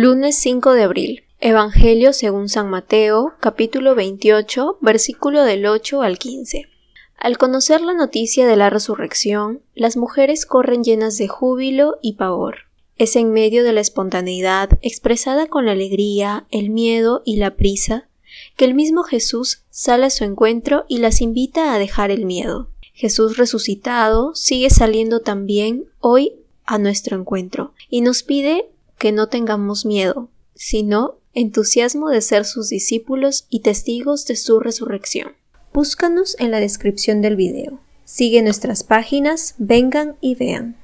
Lunes 5 de abril. Evangelio según San Mateo, capítulo 28, versículo del 8 al 15. Al conocer la noticia de la resurrección, las mujeres corren llenas de júbilo y pavor. Es en medio de la espontaneidad, expresada con la alegría, el miedo y la prisa, que el mismo Jesús sale a su encuentro y las invita a dejar el miedo. Jesús resucitado sigue saliendo también hoy a nuestro encuentro y nos pide que no tengamos miedo, sino entusiasmo de ser sus discípulos y testigos de su resurrección. Búscanos en la descripción del video. Sigue nuestras páginas, vengan y vean.